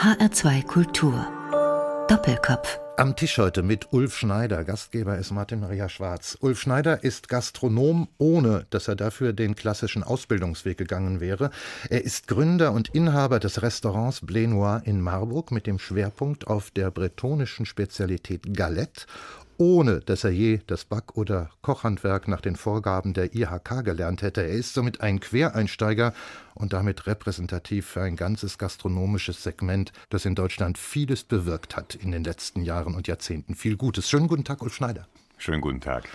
HR2 Kultur. Doppelkopf. Am Tisch heute mit Ulf Schneider. Gastgeber ist Martin Maria Schwarz. Ulf Schneider ist Gastronom, ohne dass er dafür den klassischen Ausbildungsweg gegangen wäre. Er ist Gründer und Inhaber des Restaurants Blé in Marburg mit dem Schwerpunkt auf der bretonischen Spezialität Galette ohne dass er je das Back- oder Kochhandwerk nach den Vorgaben der IHK gelernt hätte. Er ist somit ein Quereinsteiger und damit repräsentativ für ein ganzes gastronomisches Segment, das in Deutschland vieles bewirkt hat in den letzten Jahren und Jahrzehnten. Viel Gutes. Schönen guten Tag, Ulf Schneider. Schönen guten Tag.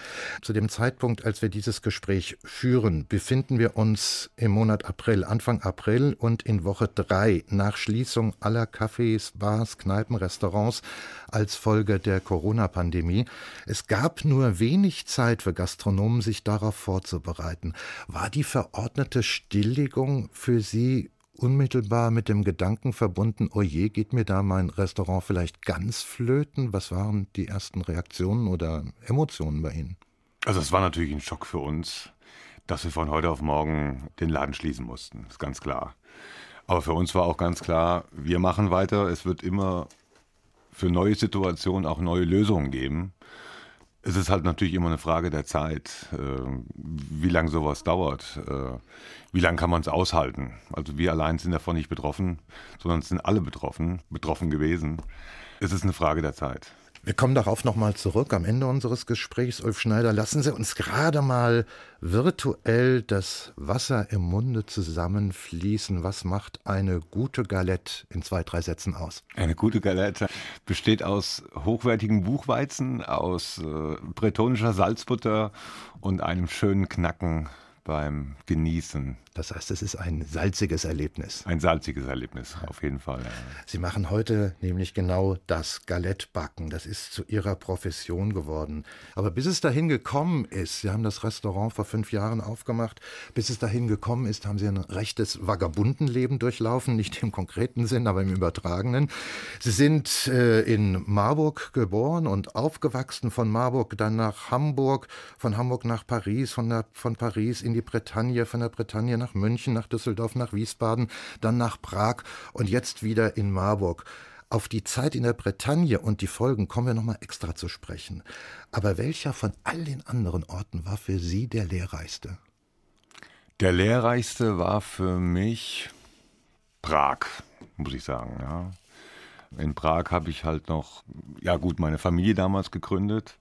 Zu dem Zeitpunkt, als wir dieses Gespräch führen, befinden wir uns im Monat April, Anfang April und in Woche drei nach Schließung aller Cafés, Bars, Kneipen, Restaurants als Folge der Corona-Pandemie. Es gab nur wenig Zeit für Gastronomen, sich darauf vorzubereiten. War die verordnete Stilllegung für Sie unmittelbar mit dem Gedanken verbunden, oh geht mir da mein Restaurant vielleicht ganz flöten? Was waren die ersten Reaktionen oder Emotionen bei Ihnen? Also es war natürlich ein Schock für uns, dass wir von heute auf morgen den Laden schließen mussten, ist ganz klar. Aber für uns war auch ganz klar, wir machen weiter, es wird immer für neue Situationen auch neue Lösungen geben. Es ist halt natürlich immer eine Frage der Zeit, äh, wie lange sowas dauert. Äh, wie lange kann man es aushalten? Also wir allein sind davon nicht betroffen, sondern es sind alle betroffen, betroffen gewesen. Es ist eine Frage der Zeit. Wir kommen darauf nochmal zurück am Ende unseres Gesprächs. Ulf Schneider, lassen Sie uns gerade mal virtuell das Wasser im Munde zusammenfließen. Was macht eine gute Galette in zwei, drei Sätzen aus? Eine gute Galette besteht aus hochwertigem Buchweizen, aus äh, bretonischer Salzbutter und einem schönen Knacken beim Genießen. Das heißt, es ist ein salziges Erlebnis. Ein salziges Erlebnis, auf jeden Fall. Ja. Sie machen heute nämlich genau das Galettbacken. Das ist zu Ihrer Profession geworden. Aber bis es dahin gekommen ist, Sie haben das Restaurant vor fünf Jahren aufgemacht, bis es dahin gekommen ist, haben Sie ein rechtes Vagabundenleben durchlaufen, nicht im konkreten Sinn, aber im übertragenen. Sie sind äh, in Marburg geboren und aufgewachsen, von Marburg dann nach Hamburg, von Hamburg nach Paris, von, der, von Paris in die Bretagne, von der Bretagne nach München, nach Düsseldorf, nach Wiesbaden, dann nach Prag und jetzt wieder in Marburg. Auf die Zeit in der Bretagne und die Folgen kommen wir nochmal extra zu sprechen. Aber welcher von all den anderen Orten war für Sie der lehrreichste? Der lehrreichste war für mich Prag, muss ich sagen. Ja. In Prag habe ich halt noch, ja gut, meine Familie damals gegründet.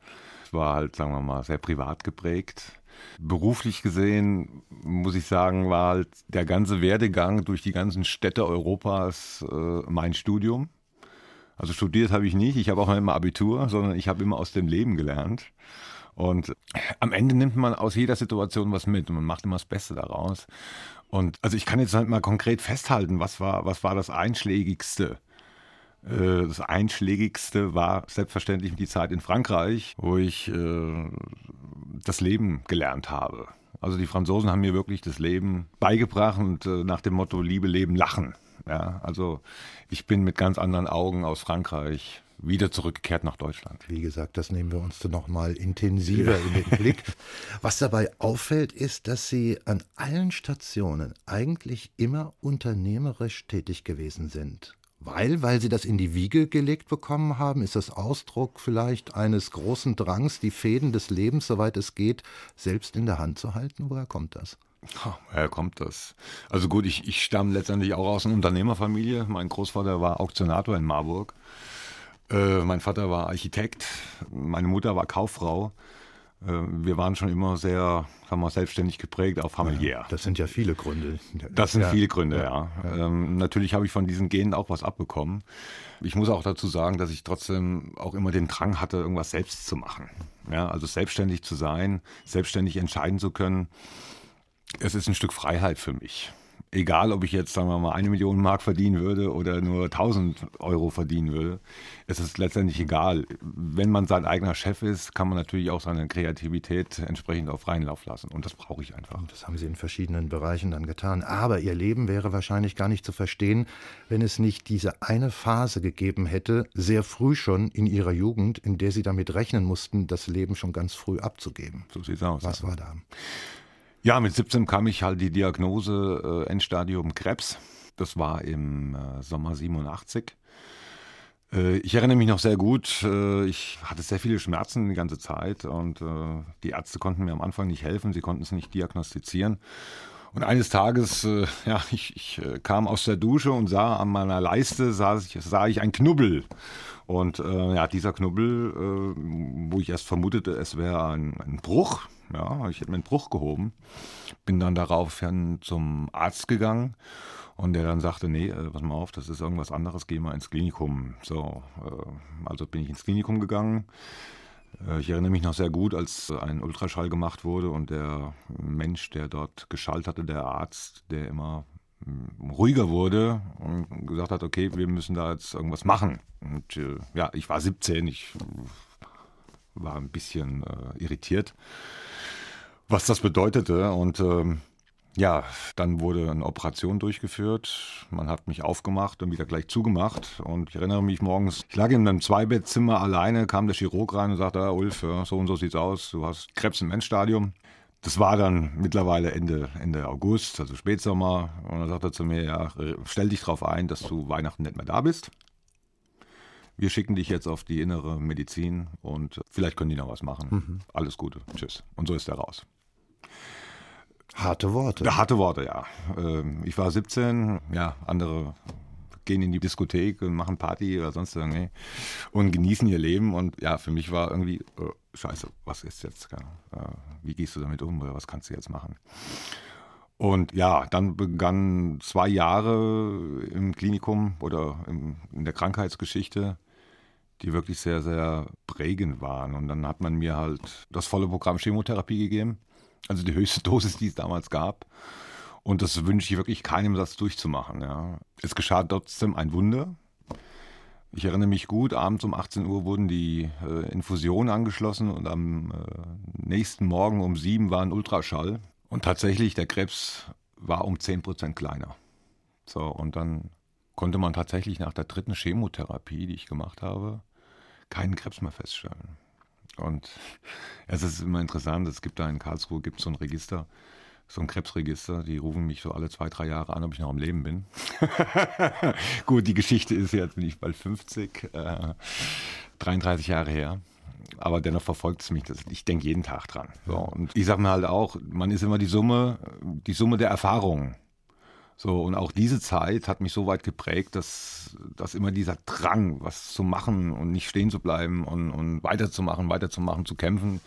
War halt, sagen wir mal, sehr privat geprägt. Beruflich gesehen, muss ich sagen, war halt der ganze Werdegang durch die ganzen Städte Europas äh, mein Studium. Also studiert habe ich nicht, ich habe auch immer Abitur, sondern ich habe immer aus dem Leben gelernt. Und am Ende nimmt man aus jeder Situation was mit und man macht immer das Beste daraus. Und also ich kann jetzt halt mal konkret festhalten, was war, was war das Einschlägigste das Einschlägigste war selbstverständlich die Zeit in Frankreich, wo ich äh, das Leben gelernt habe. Also die Franzosen haben mir wirklich das Leben beigebracht und äh, nach dem Motto Liebe, Leben, Lachen. Ja, also ich bin mit ganz anderen Augen aus Frankreich wieder zurückgekehrt nach Deutschland. Wie gesagt, das nehmen wir uns dann noch mal intensiver in den Blick. Was dabei auffällt, ist, dass Sie an allen Stationen eigentlich immer unternehmerisch tätig gewesen sind. Weil, weil sie das in die Wiege gelegt bekommen haben, ist das Ausdruck vielleicht eines großen Drangs, die Fäden des Lebens, soweit es geht, selbst in der Hand zu halten? Woher kommt das? woher kommt das? Also gut, ich, ich stamme letztendlich auch aus einer Unternehmerfamilie. Mein Großvater war Auktionator in Marburg. Äh, mein Vater war Architekt. Meine Mutter war Kauffrau. Äh, wir waren schon immer sehr haben wir selbstständig geprägt auf familiär. Ja, das sind ja viele Gründe. Das sind ja. viele Gründe, ja. ja. Ähm, natürlich habe ich von diesen Genen auch was abbekommen. Ich muss auch dazu sagen, dass ich trotzdem auch immer den Drang hatte, irgendwas selbst zu machen. Ja, also selbstständig zu sein, selbstständig entscheiden zu können. Es ist ein Stück Freiheit für mich egal ob ich jetzt, sagen wir mal, eine Million Mark verdienen würde oder nur 1000 Euro verdienen würde, es ist letztendlich egal. Wenn man sein eigener Chef ist, kann man natürlich auch seine Kreativität entsprechend auf freien Lauf lassen. Und das brauche ich einfach. Das haben Sie in verschiedenen Bereichen dann getan. Aber Ihr Leben wäre wahrscheinlich gar nicht zu verstehen, wenn es nicht diese eine Phase gegeben hätte, sehr früh schon in Ihrer Jugend, in der Sie damit rechnen mussten, das Leben schon ganz früh abzugeben. So sieht es aus. Was war da? Ja, mit 17 kam ich halt die Diagnose äh, Endstadium Krebs. Das war im äh, Sommer 87. Äh, ich erinnere mich noch sehr gut. Äh, ich hatte sehr viele Schmerzen die ganze Zeit und äh, die Ärzte konnten mir am Anfang nicht helfen. Sie konnten es nicht diagnostizieren. Und eines Tages, äh, ja, ich, ich äh, kam aus der Dusche und sah an meiner Leiste sah ich, sah ich ein Knubbel. Und äh, ja, dieser Knubbel, äh, wo ich erst vermutete, es wäre ein, ein, Bruch, ja, ich hätte mir einen Bruch gehoben, bin dann daraufhin zum Arzt gegangen und der dann sagte, nee, äh, pass mal auf, das ist irgendwas anderes, geh mal ins Klinikum. So, äh, also bin ich ins Klinikum gegangen. Äh, ich erinnere mich noch sehr gut, als ein Ultraschall gemacht wurde und der Mensch, der dort geschallt hatte, der Arzt, der immer hm, ruhiger wurde und gesagt hat, okay, wir müssen da jetzt irgendwas machen. Und äh, ja, ich war 17, ich war ein bisschen äh, irritiert, was das bedeutete. Und ähm, ja, dann wurde eine Operation durchgeführt. Man hat mich aufgemacht und wieder gleich zugemacht. Und ich erinnere mich morgens, ich lag in einem Zweibettzimmer alleine, kam der Chirurg rein und sagte, ah, Ulf, so und so sieht's aus, du hast Krebs im Endstadium. Das war dann mittlerweile Ende, Ende August, also Spätsommer. Und dann sagte er zu mir, ja, stell dich darauf ein, dass du Weihnachten nicht mehr da bist. Wir schicken dich jetzt auf die innere Medizin und vielleicht können die noch was machen. Mhm. Alles Gute. Tschüss. Und so ist er raus. Harte Worte. Harte Worte, ja. Ähm, ich war 17, ja, andere gehen in die Diskothek und machen Party oder sonst irgendwie und genießen ihr Leben. Und ja, für mich war irgendwie, oh, scheiße, was ist jetzt? Wie gehst du damit um oder was kannst du jetzt machen? Und ja, dann begannen zwei Jahre im Klinikum oder in der Krankheitsgeschichte, die wirklich sehr, sehr prägend waren. Und dann hat man mir halt das volle Programm Chemotherapie gegeben. Also die höchste Dosis, die es damals gab. Und das wünsche ich wirklich keinem, das durchzumachen. Ja. Es geschah trotzdem ein Wunder. Ich erinnere mich gut, abends um 18 Uhr wurden die äh, Infusionen angeschlossen und am äh, nächsten Morgen um 7 war ein Ultraschall. Und tatsächlich, der Krebs war um 10 Prozent kleiner. So, und dann konnte man tatsächlich nach der dritten Chemotherapie, die ich gemacht habe, keinen Krebs mehr feststellen. Und es ist immer interessant, es gibt da in Karlsruhe gibt so ein Register, so ein Krebsregister, die rufen mich so alle zwei, drei Jahre an, ob ich noch am Leben bin. Gut, die Geschichte ist jetzt, bin ich bald 50, äh, 33 Jahre her. Aber dennoch verfolgt es mich. Ich denke jeden Tag dran. So, und ich sage mir halt auch, man ist immer die Summe, die Summe der Erfahrungen. So, und auch diese Zeit hat mich so weit geprägt, dass, dass immer dieser Drang, was zu machen und nicht stehen zu bleiben und, und weiterzumachen, weiterzumachen, zu kämpfen.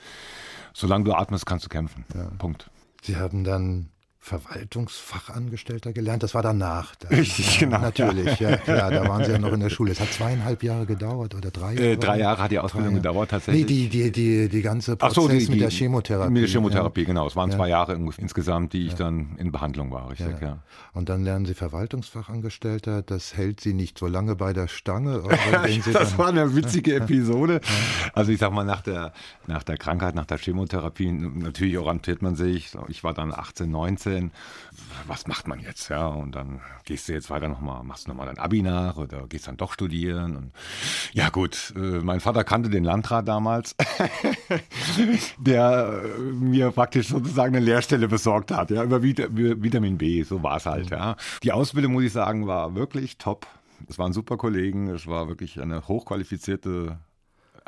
Solange du atmest, kannst du kämpfen. Ja. Punkt. Sie haben dann Verwaltungsfachangestellter gelernt. Das war danach. Da, Richtig, genau. Natürlich, ja. ja. klar. Da waren Sie ja noch in der Schule. Es hat zweieinhalb Jahre gedauert oder drei Jahre? Äh, drei Jahre hat die Ausbildung gedauert tatsächlich. Nee, die, die, die, die ganze Prozess so, die, mit der Chemotherapie. Mit der Chemotherapie, ja. genau. Es waren zwei Jahre insgesamt, die ich dann in Behandlung war, richtig, ja. Und dann lernen Sie Verwaltungsfachangestellter. Das hält Sie nicht so lange bei der Stange. das war eine witzige Episode. Also ich sag mal, nach der, nach der Krankheit, nach der Chemotherapie, natürlich orientiert man sich. Ich war dann 18, 19 was macht man jetzt? Ja, und dann gehst du jetzt weiter nochmal, machst nochmal dein Abi nach oder gehst dann doch studieren. Und ja, gut, äh, mein Vater kannte den Landrat damals, der äh, mir praktisch sozusagen eine Lehrstelle besorgt hat, ja, über Vitamin B, so war es halt, ja. Die Ausbildung, muss ich sagen, war wirklich top. Es waren super Kollegen, es war wirklich eine hochqualifizierte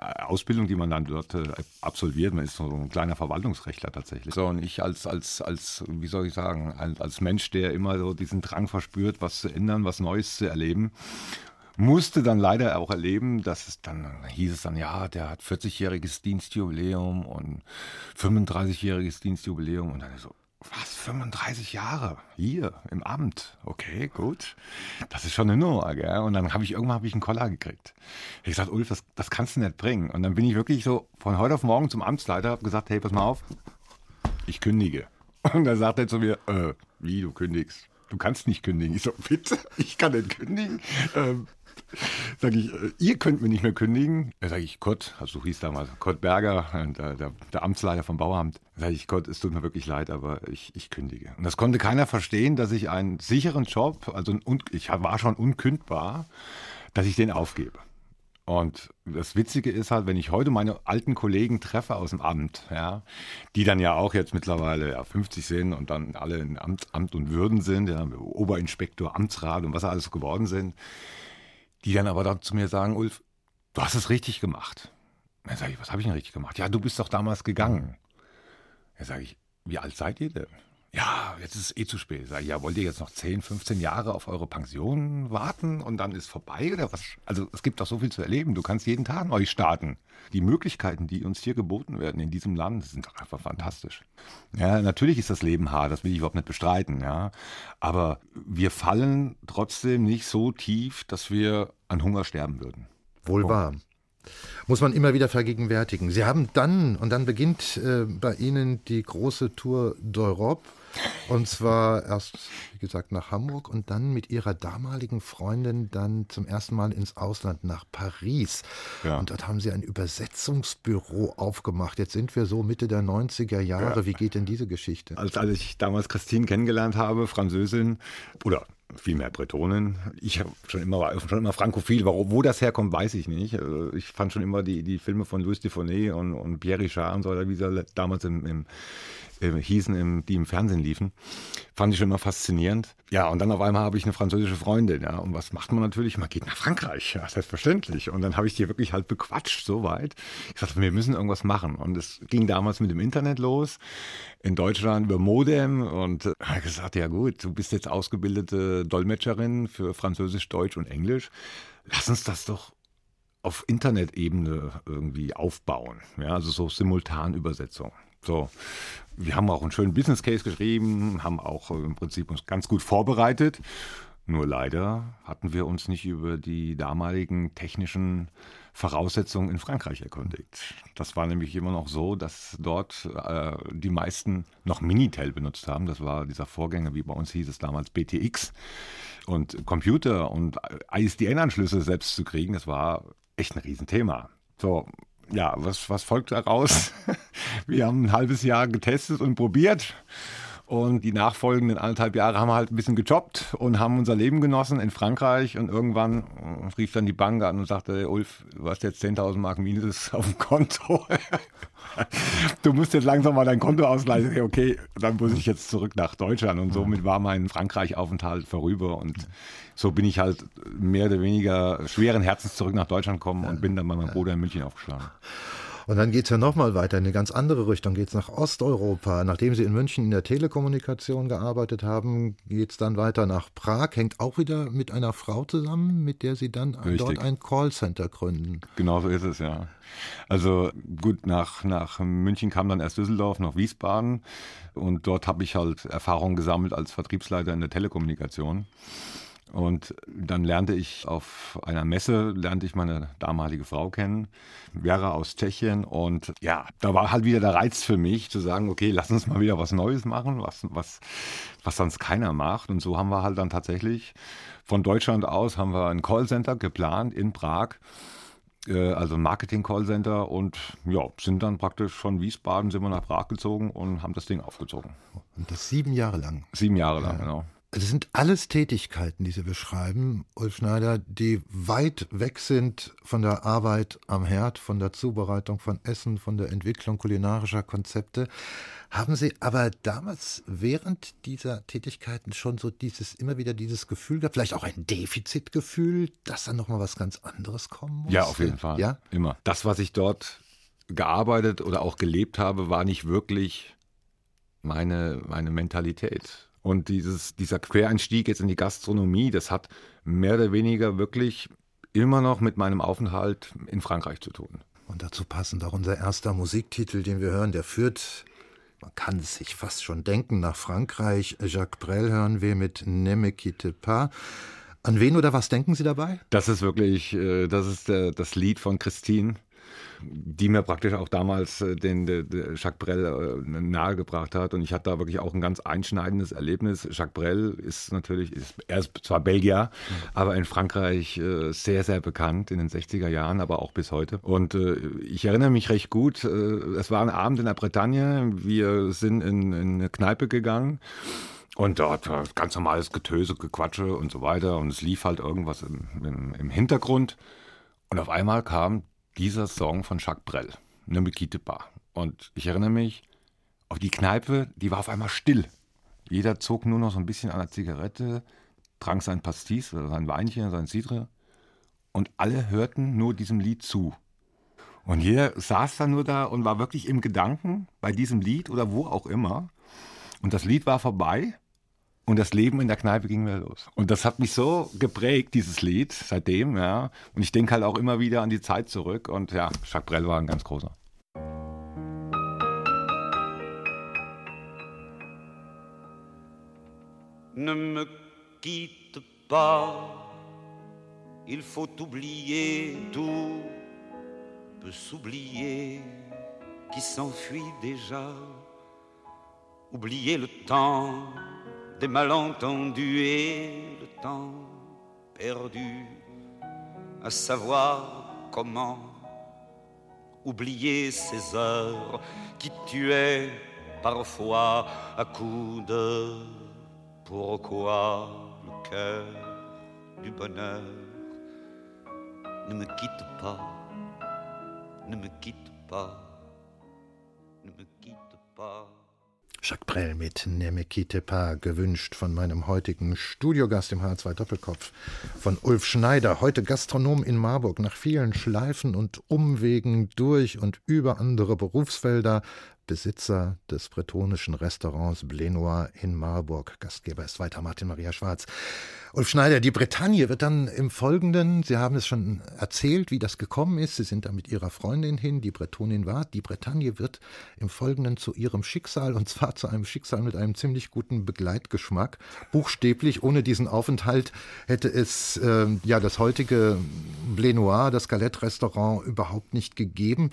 Ausbildung, die man dann dort äh, absolviert. Man ist so ein kleiner Verwaltungsrechtler tatsächlich. So, und ich als, als, als, wie soll ich sagen, als, Mensch, der immer so diesen Drang verspürt, was zu ändern, was Neues zu erleben, musste dann leider auch erleben, dass es dann hieß es dann, ja, der hat 40-jähriges Dienstjubiläum und 35-jähriges Dienstjubiläum und dann so, was, 35 Jahre hier im Amt? Okay, gut. Das ist schon eine Nummer, gell? Und dann habe ich irgendwann hab ich einen Koller gekriegt. Ich gesagt, Ulf, das, das kannst du nicht bringen. Und dann bin ich wirklich so von heute auf morgen zum Amtsleiter, habe gesagt, hey, pass mal auf, ich kündige. Und dann sagt er zu mir, äh, wie, du kündigst? Du kannst nicht kündigen. Ich so, bitte, ich kann nicht kündigen. Ähm, Sag ich, äh, ihr könnt mir nicht mehr kündigen. Da sage ich, Kurt, also so hieß damals, Kurt Berger, der, der, der Amtsleiter vom Bauamt. Da sage ich, Kurt, es tut mir wirklich leid, aber ich, ich kündige. Und das konnte keiner verstehen, dass ich einen sicheren Job, also ich war schon unkündbar, dass ich den aufgebe. Und das Witzige ist halt, wenn ich heute meine alten Kollegen treffe aus dem Amt, ja, die dann ja auch jetzt mittlerweile ja, 50 sind und dann alle in Amt, Amt und Würden sind, ja, Oberinspektor, Amtsrat und was alles geworden sind, die dann aber dann zu mir sagen, Ulf, du hast es richtig gemacht. Dann sage ich, was habe ich denn richtig gemacht? Ja, du bist doch damals gegangen. Dann sage ich, wie alt seid ihr denn? Ja, jetzt ist es eh zu spät. Sag ich, ja, wollt ihr jetzt noch 10, 15 Jahre auf eure Pension warten und dann ist vorbei oder was? Also es gibt doch so viel zu erleben. Du kannst jeden Tag neu starten. Die Möglichkeiten, die uns hier geboten werden in diesem Land, sind doch einfach fantastisch. Ja, natürlich ist das Leben hart, das will ich überhaupt nicht bestreiten, ja. Aber wir fallen trotzdem nicht so tief, dass wir an Hunger sterben würden. Wohl wahr muss man immer wieder vergegenwärtigen. Sie haben dann, und dann beginnt äh, bei Ihnen die große Tour d'Europe. Und zwar erst, wie gesagt, nach Hamburg und dann mit ihrer damaligen Freundin dann zum ersten Mal ins Ausland, nach Paris. Ja. Und dort haben sie ein Übersetzungsbüro aufgemacht. Jetzt sind wir so Mitte der 90er Jahre. Ja. Wie geht denn diese Geschichte? Als, als ich damals Christine kennengelernt habe, Französin, oder vielmehr Bretonen. Ich habe schon immer, schon immer frankophil. Wo, wo das herkommt, weiß ich nicht. Also ich fand schon immer die, die Filme von Louis Dufournet und, und Pierre Richard und so, wie sie damals im, im hießen, im, die im Fernsehen liefen. Fand ich schon immer faszinierend. Ja, und dann auf einmal habe ich eine französische Freundin. Ja, und was macht man natürlich? Man geht nach Frankreich. Ja, selbstverständlich. Und dann habe ich die wirklich halt bequatscht, so weit. Ich sagte, wir müssen irgendwas machen. Und es ging damals mit dem Internet los. In Deutschland über Modem. Und äh, gesagt, ja gut, du bist jetzt ausgebildete Dolmetscherin für Französisch, Deutsch und Englisch. Lass uns das doch auf Internetebene irgendwie aufbauen. Ja, also so Simultanübersetzung. So, wir haben auch einen schönen Business Case geschrieben, haben auch im Prinzip uns ganz gut vorbereitet. Nur leider hatten wir uns nicht über die damaligen technischen Voraussetzungen in Frankreich erkundigt. Das war nämlich immer noch so, dass dort äh, die meisten noch Minitel benutzt haben. Das war dieser Vorgänger, wie bei uns hieß es damals BTX. Und Computer und ISDN-Anschlüsse selbst zu kriegen, das war echt ein Riesenthema. So, ja, was, was folgt daraus? Wir haben ein halbes Jahr getestet und probiert. Und die nachfolgenden anderthalb Jahre haben wir halt ein bisschen gejobbt und haben unser Leben genossen in Frankreich. Und irgendwann rief dann die Bank an und sagte, Ulf, du hast jetzt 10.000 Mark Minus auf dem Konto. du musst jetzt langsam mal dein Konto ausgleichen. Okay, dann muss ich jetzt zurück nach Deutschland. Und somit war mein Frankreich-Aufenthalt vorüber. Und so bin ich halt mehr oder weniger schweren Herzens zurück nach Deutschland gekommen und bin dann bei meinem Bruder in München aufgeschlagen. Und dann geht es ja nochmal weiter in eine ganz andere Richtung, geht es nach Osteuropa. Nachdem Sie in München in der Telekommunikation gearbeitet haben, geht es dann weiter nach Prag, hängt auch wieder mit einer Frau zusammen, mit der Sie dann Richtig. dort ein Callcenter gründen. Genau so ist es, ja. Also gut, nach, nach München kam dann erst Düsseldorf, noch Wiesbaden und dort habe ich halt Erfahrung gesammelt als Vertriebsleiter in der Telekommunikation. Und dann lernte ich auf einer Messe, lernte ich meine damalige Frau kennen, Vera aus Tschechien. Und ja, da war halt wieder der Reiz für mich zu sagen, okay, lass uns mal wieder was Neues machen, was, was, was sonst keiner macht. Und so haben wir halt dann tatsächlich von Deutschland aus haben wir ein Callcenter geplant in Prag äh, also ein Marketing-Callcenter und ja, sind dann praktisch von Wiesbaden sind wir nach Prag gezogen und haben das Ding aufgezogen. Und das sieben Jahre lang? Sieben Jahre lang, ja. genau. Es sind alles Tätigkeiten, die Sie beschreiben, Ulf Schneider, die weit weg sind von der Arbeit am Herd, von der Zubereitung von Essen, von der Entwicklung kulinarischer Konzepte. Haben Sie aber damals während dieser Tätigkeiten schon so dieses, immer wieder dieses Gefühl gehabt, vielleicht auch ein Defizitgefühl, dass da nochmal was ganz anderes kommen muss? Ja, auf jeden Fall. Ja? Immer. Das, was ich dort gearbeitet oder auch gelebt habe, war nicht wirklich meine, meine Mentalität und dieses, dieser Quereinstieg jetzt in die Gastronomie, das hat mehr oder weniger wirklich immer noch mit meinem Aufenthalt in Frankreich zu tun. Und dazu passend auch unser erster Musiktitel, den wir hören, der führt, man kann es sich fast schon denken, nach Frankreich. Jacques Brel hören wir mit Ne me quitte pas. An wen oder was denken Sie dabei? Das ist wirklich, äh, das ist das Lied von Christine die mir praktisch auch damals äh, den, den, Jacques Brel äh, nahegebracht hat. Und ich hatte da wirklich auch ein ganz einschneidendes Erlebnis. Jacques Brel ist natürlich, ist, er ist zwar Belgier, aber in Frankreich äh, sehr, sehr bekannt in den 60er Jahren, aber auch bis heute. Und ich erinnere mich recht gut, es war ein Abend in der Bretagne. Wir sind in, in eine Kneipe gegangen. Und dort ganz normales Getöse, Gequatsche und so weiter. Und es lief halt irgendwas im, im, im Hintergrund. Und auf einmal kam dieser Song von Jacques Brel, Ne me quitte. Und ich erinnere mich, auf die Kneipe, die war auf einmal still. Jeder zog nur noch so ein bisschen an der Zigarette, trank sein Pastis oder sein Weinchen, sein Cidre. Und alle hörten nur diesem Lied zu. Und jeder saß da nur da und war wirklich im Gedanken bei diesem Lied oder wo auch immer. Und das Lied war vorbei und das Leben in der Kneipe ging wieder los. Und das hat mich so geprägt, dieses Lied, seitdem, ja. Und ich denke halt auch immer wieder an die Zeit zurück. Und ja, Jacques Brel war ein ganz großer. Ne me quitte pas, il faut oublier tout, peut s'oublier qui s'enfuit déjà, oublier le temps des malentendus et le temps perdu à savoir comment oublier ces heures qui tuaient parfois à coups de pourquoi le cœur du bonheur ne me quitte pas, ne me quitte pas, ne me quitte pas. Jacques Brel mit Nemekite Pa, gewünscht von meinem heutigen Studiogast im H2 Doppelkopf, von Ulf Schneider, heute Gastronom in Marburg, nach vielen Schleifen und Umwegen durch und über andere Berufsfelder, Besitzer des bretonischen Restaurants Blenoir in Marburg. Gastgeber ist weiter Martin Maria Schwarz. Ulf Schneider, die Bretagne wird dann im Folgenden, Sie haben es schon erzählt, wie das gekommen ist. Sie sind da mit Ihrer Freundin hin, die Bretonin war. Die Bretagne wird im Folgenden zu ihrem Schicksal und zwar zu einem Schicksal mit einem ziemlich guten Begleitgeschmack. Buchstäblich, ohne diesen Aufenthalt hätte es äh, ja das heutige Blé Noir, das Galette-Restaurant, überhaupt nicht gegeben.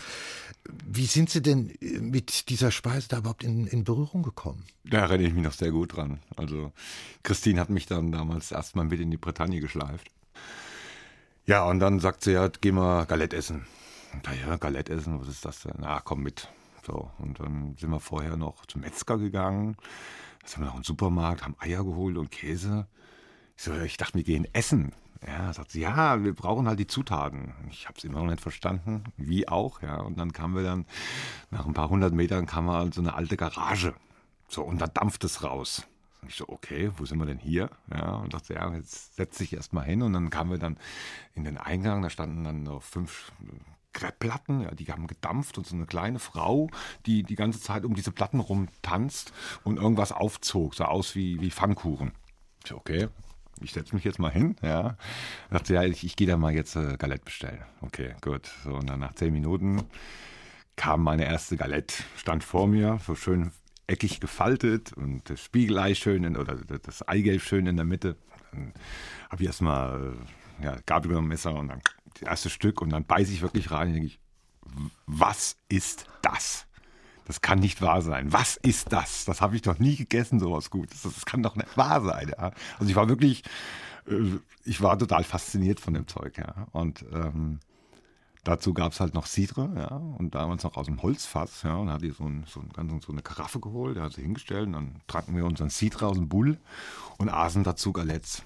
Wie sind Sie denn mit dieser Speise da überhaupt in, in Berührung gekommen? Da erinnere ich mich noch sehr gut dran. Also Christine hat mich dann damals erstmal mit in die Bretagne geschleift. Ja, und dann sagt sie, ja, geh mal Galette essen. Und da, ja, Galette essen, was ist das denn? Na, komm mit. So, und dann sind wir vorher noch zum Metzger gegangen. Dann sind wir noch im Supermarkt, haben Eier geholt und Käse. Ich, so, ich dachte, wir gehen essen. Ja, sagt sie, ja, wir brauchen halt die Zutaten. Ich habe es immer noch nicht verstanden, wie auch, ja. Und dann kamen wir dann, nach ein paar hundert Metern kam wir so eine alte Garage. So, und da dampft es raus. Ich so, okay, wo sind wir denn hier? Ja, und dachte, ja, jetzt setz dich erst mal hin. Und dann kamen wir dann in den Eingang, da standen dann noch fünf Kreppplatten, ja, die haben gedampft und so eine kleine Frau, die die ganze Zeit um diese Platten rumtanzt und irgendwas aufzog, sah aus wie, wie Pfannkuchen. Ich okay, ich setze mich jetzt mal hin, ja. Dachte, ja, ich, ich gehe da mal jetzt äh, Galette bestellen. Okay, gut. So, und dann nach zehn Minuten kam meine erste Galette, stand vor mir, so schön eckig gefaltet und das Spiegelei schön in, oder das Eigelb schön in der Mitte. Dann habe ich erstmal äh, ja, Gabel genommen, Messer und dann das erste Stück und dann beiße ich wirklich rein und denke ich, was ist das? Das kann nicht wahr sein. Was ist das? Das habe ich doch nie gegessen, sowas Gutes. Das, kann doch nicht wahr sein. Ja? Also ich war wirklich, äh, ich war total fasziniert von dem Zeug. Ja? Und ähm, dazu gab es halt noch Cidre, ja, und damals noch aus dem Holzfass, ja, und hat die so, ein, so, ein, so eine Karaffe geholt, der hat sie hingestellt, und dann tranken wir unseren Cidre aus dem Bull und aßen dazu Galettes.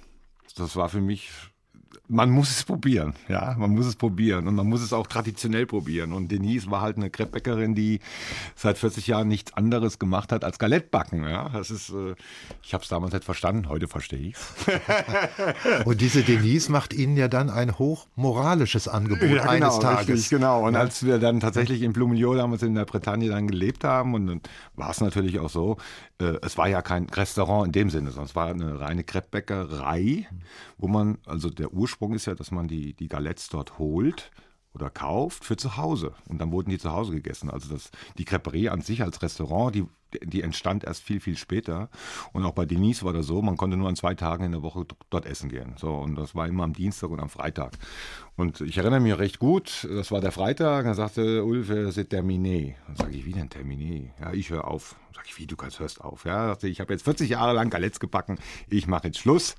Das war für mich man muss es probieren, ja, man muss es probieren und man muss es auch traditionell probieren. Und Denise war halt eine Kreppbäckerin, die seit 40 Jahren nichts anderes gemacht hat als Galettbacken, ja. Das ist, äh, ich habe es damals nicht verstanden, heute verstehe ich es. und diese Denise macht Ihnen ja dann ein hochmoralisches Angebot ja, genau, eines Tages. Richtig, genau. Und ja. als wir dann tatsächlich in Blumenjol damals in der Bretagne dann gelebt haben, und dann war es natürlich auch so, äh, es war ja kein Restaurant in dem Sinne, sondern es war eine reine Kreppbäckerei, wo man, also der Ursprung ist ja, dass man die, die Galettes dort holt oder kauft für zu Hause. Und dann wurden die zu Hause gegessen. Also das, die Creperie an sich als Restaurant, die, die entstand erst viel, viel später. Und auch bei Denise war das so, man konnte nur an zwei Tagen in der Woche dort essen gehen. So, und das war immer am Dienstag und am Freitag. Und ich erinnere mich recht gut, das war der Freitag, dann sagte Ulf, c'est terminé. Dann sage ich, wie denn terminé? Ja, ich höre auf. Sage ich, wie, du hörst auf? Ja, sagte, ich habe jetzt 40 Jahre lang Galettes gebacken, ich mache jetzt Schluss.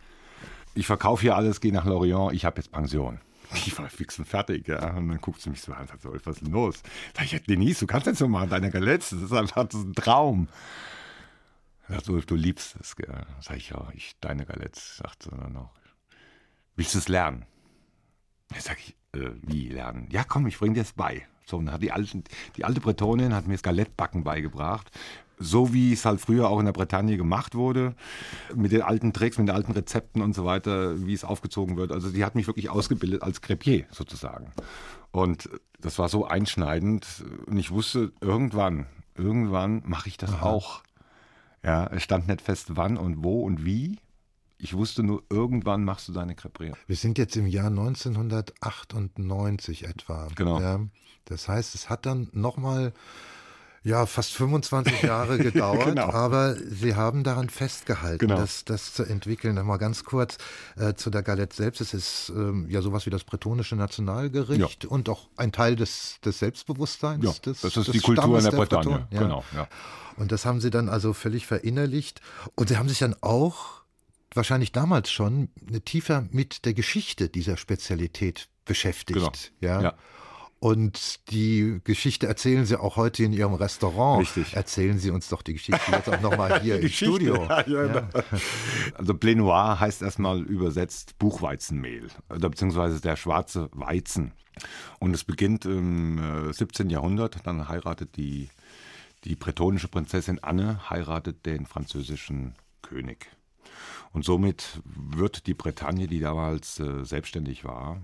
Ich verkaufe hier alles, gehe nach Lorient, ich habe jetzt Pension. Ich war fix und fertig, ja. Und dann guckt sie mich so an und sagt, so, was ist denn los? Sag ich, Denise, du kannst jetzt so machen, deine Galettes, das ist einfach das ist ein Traum. Sagt so, du liebst es, gell. Sag ich, ja, ich, deine Galettes, sagt sie dann noch. Willst du es lernen? Dann sag ich, Äh, wie lernen? Ja, komm, ich bring dir es bei. So, und hat die, alten, die alte Bretonin hat mir das Galettbacken beigebracht. So wie es halt früher auch in der Bretagne gemacht wurde, mit den alten Tricks, mit den alten Rezepten und so weiter, wie es aufgezogen wird. Also die hat mich wirklich ausgebildet als Crepier sozusagen. Und das war so einschneidend. Und ich wusste, irgendwann, irgendwann mache ich das Aha. auch. Ja, es stand nicht fest, wann und wo und wie. Ich wusste nur, irgendwann machst du deine Creperie. Wir sind jetzt im Jahr 1998 etwa. Genau. Ja, das heißt, es hat dann nochmal ja, fast 25 Jahre gedauert, genau. aber Sie haben daran festgehalten, genau. das, das zu entwickeln. Nochmal ganz kurz äh, zu der Galette selbst. Es ist ähm, ja sowas wie das bretonische Nationalgericht ja. und auch ein Teil des, des Selbstbewusstseins. Ja, des, das ist des die Kultur Stammes in der, der Bretagne. Ja. Genau, ja. Und das haben Sie dann also völlig verinnerlicht. Und Sie haben sich dann auch wahrscheinlich damals schon tiefer mit der Geschichte dieser Spezialität beschäftigt. Genau. Ja. ja. Und die Geschichte erzählen Sie auch heute in Ihrem Restaurant. Richtig. Erzählen Sie uns doch die Geschichte jetzt auch nochmal hier im Studio. Ja, ja, ja. Also Blé Noir heißt erstmal übersetzt Buchweizenmehl, oder beziehungsweise der schwarze Weizen. Und es beginnt im 17. Äh, Jahrhundert, dann heiratet die, die bretonische Prinzessin Anne, heiratet den französischen König. Und somit wird die Bretagne, die damals äh, selbstständig war,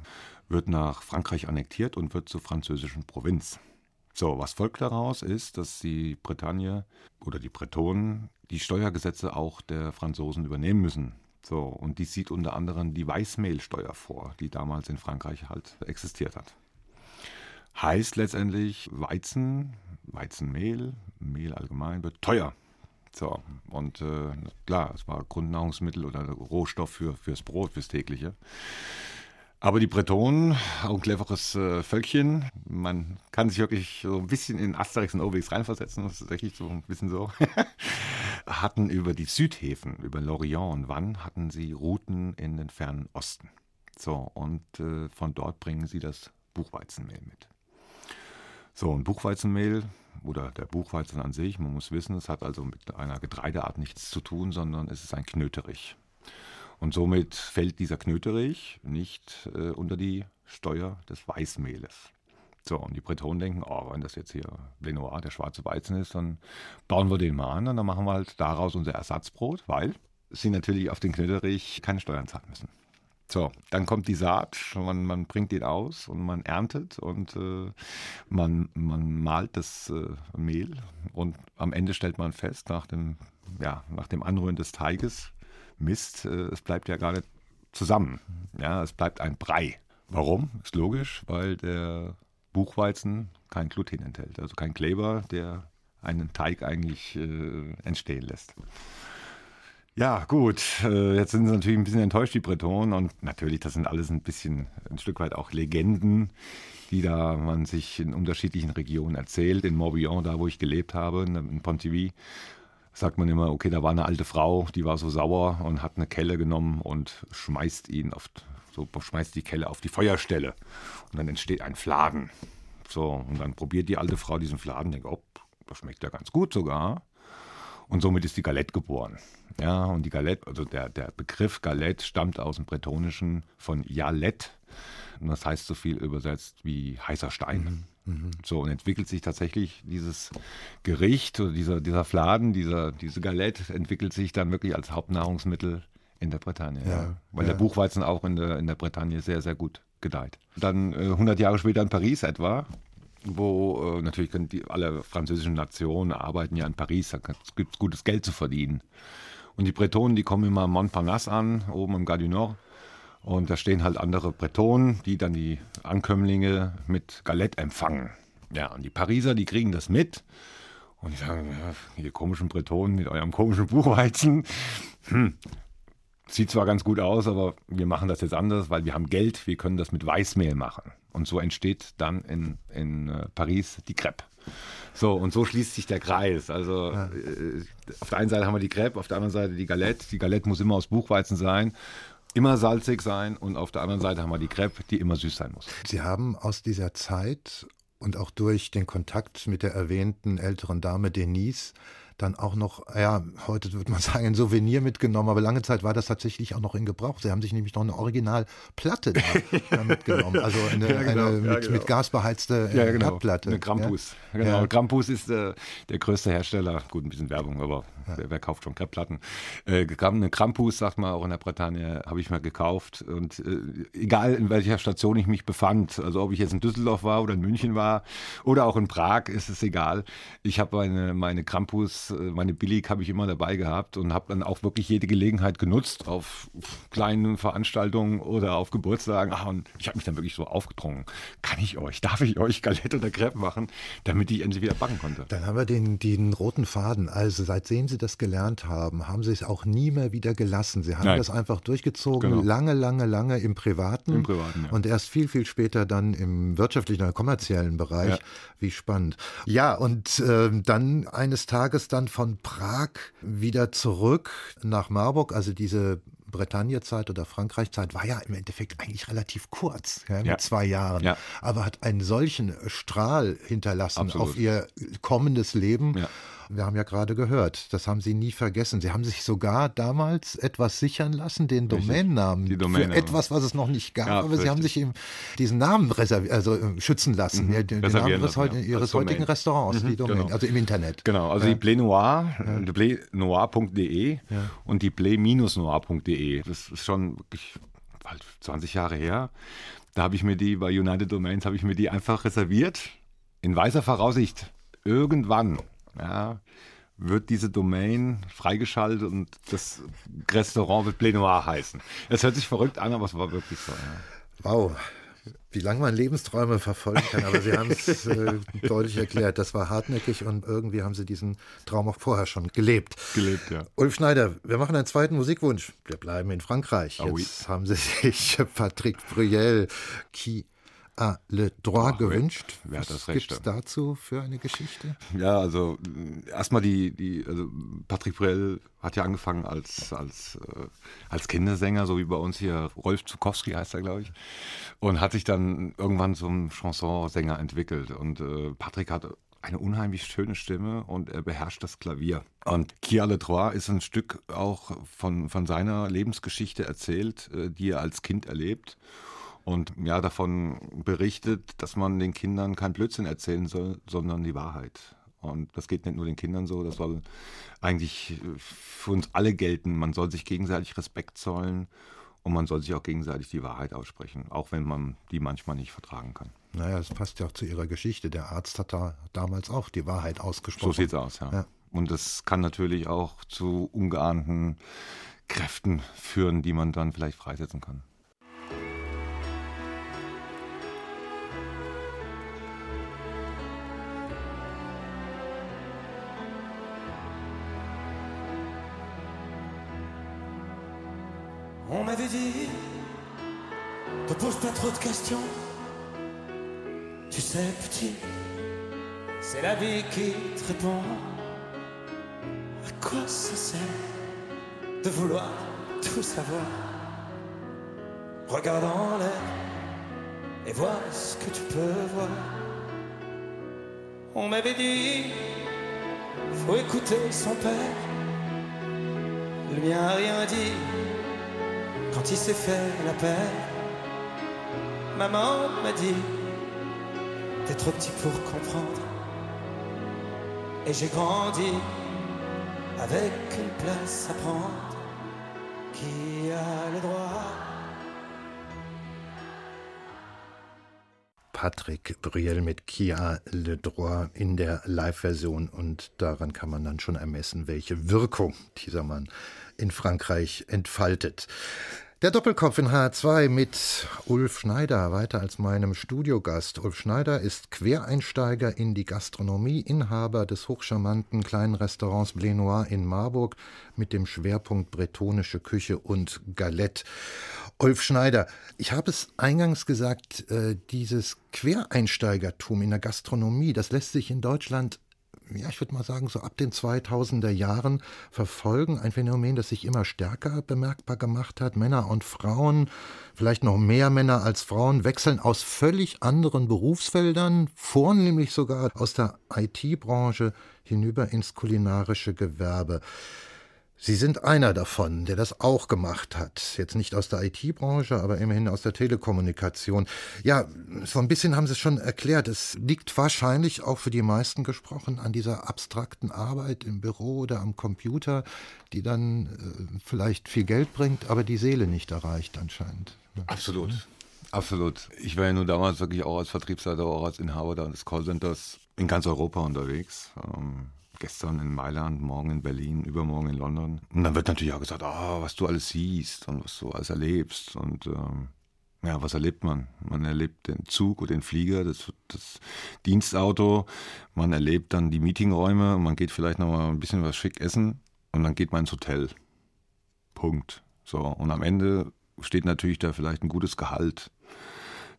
wird nach Frankreich annektiert und wird zur französischen Provinz. So, was folgt daraus ist, dass die Bretagne oder die Bretonen die Steuergesetze auch der Franzosen übernehmen müssen. So, und dies sieht unter anderem die Weißmehlsteuer vor, die damals in Frankreich halt existiert hat. Heißt letztendlich, Weizen, Weizenmehl, Mehl allgemein wird teuer. So, und äh, klar, es war Grundnahrungsmittel oder Rohstoff für, fürs Brot, fürs tägliche. Aber die Bretonen, auch ein cleveres äh, Völkchen, man kann sich wirklich so ein bisschen in Asterix und Obelix reinversetzen, das ist wirklich so ein bisschen so, hatten über die Südhäfen, über Lorient und Vannes, hatten sie Routen in den fernen Osten. So, und äh, von dort bringen sie das Buchweizenmehl mit. So, ein Buchweizenmehl oder der Buchweizen an sich, man muss wissen, es hat also mit einer Getreideart nichts zu tun, sondern es ist ein Knöterich. Und somit fällt dieser Knöterich nicht äh, unter die Steuer des Weißmehles. So, und die Bretonen denken, oh, wenn das jetzt hier Blenoir, der schwarze Weizen ist, dann bauen wir den mal an und dann machen wir halt daraus unser Ersatzbrot, weil sie natürlich auf den Knöterich keine Steuern zahlen müssen. So, dann kommt die Saat, man, man bringt den aus und man erntet und äh, man, man malt das äh, Mehl und am Ende stellt man fest, nach dem, ja, nach dem Anrühren des Teiges, Mist, äh, es bleibt ja gar nicht zusammen. Ja, es bleibt ein Brei. Warum? Ist logisch, weil der Buchweizen kein Gluten enthält, also kein Kleber, der einen Teig eigentlich äh, entstehen lässt. Ja, gut. Äh, jetzt sind sie natürlich ein bisschen enttäuscht, die Bretonen. Und natürlich, das sind alles ein bisschen, ein Stück weit auch Legenden, die da man sich in unterschiedlichen Regionen erzählt. In Morbihan, da wo ich gelebt habe, in Pontivy, sagt man immer, okay, da war eine alte Frau, die war so sauer und hat eine Kelle genommen und schmeißt ihn auf, so schmeißt die Kelle auf die Feuerstelle. Und dann entsteht ein Fladen. So, und dann probiert die alte Frau diesen Fladen, denkt, oh, das schmeckt ja ganz gut sogar. Und somit ist die Galette geboren. Ja, und die Galette, also der, der Begriff Galette stammt aus dem Bretonischen von Jalet. Und das heißt so viel übersetzt wie heißer Stein. Mhm. Mhm. So, und entwickelt sich tatsächlich dieses Gericht oder dieser, dieser Fladen, dieser, diese Galette entwickelt sich dann wirklich als Hauptnahrungsmittel in der Bretagne. Ja, ja. Weil ja. der Buchweizen auch in der, in der Bretagne sehr, sehr gut gedeiht. Dann äh, 100 Jahre später in Paris etwa, wo äh, natürlich können die, alle französischen Nationen arbeiten ja in Paris, da gibt es gutes Geld zu verdienen. Und die Bretonen, die kommen immer am Montparnasse an, oben im Gare du Nord. Und da stehen halt andere Bretonen, die dann die Ankömmlinge mit Galette empfangen. Ja, und die Pariser, die kriegen das mit. Und die sagen, ja, ihr komischen Bretonen mit eurem komischen Buchweizen. Hm, sieht zwar ganz gut aus, aber wir machen das jetzt anders, weil wir haben Geld, wir können das mit Weißmehl machen. Und so entsteht dann in, in äh, Paris die Crepe. So, und so schließt sich der Kreis. Also ja. äh, auf der einen Seite haben wir die Crepe, auf der anderen Seite die Galette. Die Galette muss immer aus Buchweizen sein immer salzig sein und auf der anderen Seite haben wir die Crepe, die immer süß sein muss. Sie haben aus dieser Zeit und auch durch den Kontakt mit der erwähnten älteren Dame Denise dann auch noch, ja, heute würde man sagen, ein Souvenir mitgenommen, aber lange Zeit war das tatsächlich auch noch in Gebrauch. Sie haben sich nämlich noch eine Originalplatte da, mitgenommen, also eine, Ja, genau, eine ja, mit, genau. mit Gas beheizte äh, Ja, genau. Herdplatte. Eine Krampus. Ja? Genau. Krampus ist äh, der größte Hersteller. Gut, ein bisschen Werbung, aber wer, wer kauft schon Kreppplatten? Äh, eine Krampus, sagt man auch in der Bretagne, habe ich mal gekauft. Und äh, egal in welcher Station ich mich befand, also ob ich jetzt in Düsseldorf war oder in München war oder auch in Prag, ist es egal. Ich habe meine, meine Krampus, äh, meine Billig habe ich immer dabei gehabt und habe dann auch wirklich jede Gelegenheit genutzt auf kleinen Veranstaltungen oder auf Geburtstagen. Ah, und ich habe mich dann wirklich so aufgedrungen. Kann ich euch, darf ich euch Galette oder Crepe machen, damit ich endlich wieder backen konnte? Dann haben wir den, den roten Faden. Also seitdem Sie das gelernt haben, haben Sie es auch nie mehr wieder gelassen. Sie haben Nein. das einfach durchgezogen, Genau. lange, lange, lange im Privaten. Im Privaten, ja. Und erst viel, viel später dann im wirtschaftlichen oder kommerziellen Bereich. Ja. Wie spannend. Ja, und ähm, dann eines Tages dann von Prag wieder zurück nach Marburg, also diese Bretagne-Zeit oder Frankreich-Zeit war ja im Endeffekt eigentlich relativ kurz, ja, mit Ja. zwei Jahren, Ja. aber hat einen solchen Strahl hinterlassen Absolut. auf ihr kommendes Leben. Wir haben ja gerade gehört, das haben Sie nie vergessen. Sie haben sich sogar damals etwas sichern lassen, den Richtig. Domainnamen Die für Domainnamen. etwas, was es noch nicht gab. Ja, aber Sie haben richtig. sich eben diesen Namen also äh, schützen lassen, ja, den, Namen ihres, ja. Ihres heutigen. Restaurants, die Domain, genau. also im Internet. Genau, also die Blé Noir, äh, die blénoir.de und die blé-noir.de. Das ist schon wirklich bald 20 Jahre her. Da habe ich mir die bei United Domains habe ich mir die einfach reserviert in weiser Voraussicht. Irgendwann, ja, wird diese Domain freigeschaltet und das Restaurant wird Blé Noir heißen. Es hört sich verrückt an, aber es war wirklich so. Ja. Wow. Wie lange man Lebensträume verfolgen kann, aber Sie haben es äh, deutlich erklärt. Das war hartnäckig und irgendwie haben Sie diesen Traum auch vorher schon gelebt. Gelebt, ja. Ulf Schneider, wir machen einen zweiten Musikwunsch. Wir bleiben in Frankreich. Ah oui. Jetzt haben Sie sich Patrick Bruyel, qui a le droit Ach, gewünscht. wer hat Was das Recht, gibt's ja? dazu für eine Geschichte? Ja, also erstmal die, die also Patrick Brell hat ja angefangen als, als, äh, als Kindersänger, so wie bei uns hier Rolf Zukowski heißt er, glaube ich. Und hat sich dann irgendwann zum Chansonsänger entwickelt. Und äh, Patrick hat eine unheimlich schöne Stimme und er beherrscht das Klavier. Und Kia Le Trois ist ein Stück auch von, von seiner Lebensgeschichte erzählt, äh, die er als Kind erlebt und ja davon berichtet, dass man den Kindern kein Blödsinn erzählen soll, sondern die Wahrheit. Und das geht nicht nur den Kindern so, das soll eigentlich für uns alle gelten. Man soll sich gegenseitig Respekt zollen und man soll sich auch gegenseitig die Wahrheit aussprechen, auch wenn man die manchmal nicht vertragen kann. Naja, das passt ja auch zu Ihrer Geschichte. Der Arzt hat da damals auch die Wahrheit ausgesprochen. So sieht's aus, ja. Ja. Und das kann natürlich auch zu ungeahnten Kräften führen, die man dann vielleicht freisetzen kann. On m'avait dit, te pose pas trop de questions. Tu sais, petit, c'est la vie qui te répond. À quoi ça sert de vouloir tout savoir? Regarde en l'air et vois ce que tu peux voir. On m'avait dit, faut écouter son père. Le mien a rien dit quand il s'est fait la paix. Maman m'a dit, t'es trop petit pour comprendre. Et j'ai grandi avec une place à prendre. Qui a le droit Patrick Bruyel mit Kia Le Droit in der Live-Version und daran kann man dann schon ermessen, welche Wirkung dieser Mann in Frankreich entfaltet. Der Doppelkopf in H2 mit Ulf Schneider, weiter als meinem Studiogast. Ulf Schneider ist Quereinsteiger in die Gastronomie, Inhaber des hochcharmanten kleinen Restaurants Blé Noir in Marburg mit dem Schwerpunkt bretonische Küche und Galette. Ulf Schneider, ich habe es eingangs gesagt, äh, dieses Quereinsteigertum in der Gastronomie, das lässt sich in Deutschland ja, ich würde mal sagen, so ab den 2000er Jahren verfolgen. Ein Phänomen, das sich immer stärker bemerkbar gemacht hat. Männer und Frauen, vielleicht noch mehr Männer als Frauen, wechseln aus völlig anderen Berufsfeldern, vornehmlich sogar aus der IT-Branche hinüber ins kulinarische Gewerbe. Sie sind einer davon, der das auch gemacht hat. Jetzt nicht aus der IT-Branche, aber immerhin aus der Telekommunikation. Ja, so ein bisschen haben Sie es schon erklärt. Es liegt wahrscheinlich auch für die meisten gesprochen an dieser abstrakten Arbeit im Büro oder am Computer, die dann äh, vielleicht viel Geld bringt, aber die Seele nicht erreicht anscheinend. Absolut. Absolut. Ich war ja nur damals wirklich auch als Vertriebsleiter, auch als Inhaber des Callcenters in ganz Europa unterwegs. Ähm gestern in Mailand, morgen in Berlin, übermorgen in London. Und dann wird natürlich auch gesagt, oh, was du alles siehst und was du alles erlebst. Und ähm, ja, was erlebt man? Man erlebt den Zug oder den Flieger, das, das Dienstauto, man erlebt dann die Meetingräume, man geht vielleicht noch mal ein bisschen was schick essen und dann geht man ins Hotel. Punkt. So, und am Ende steht natürlich da vielleicht ein gutes Gehalt.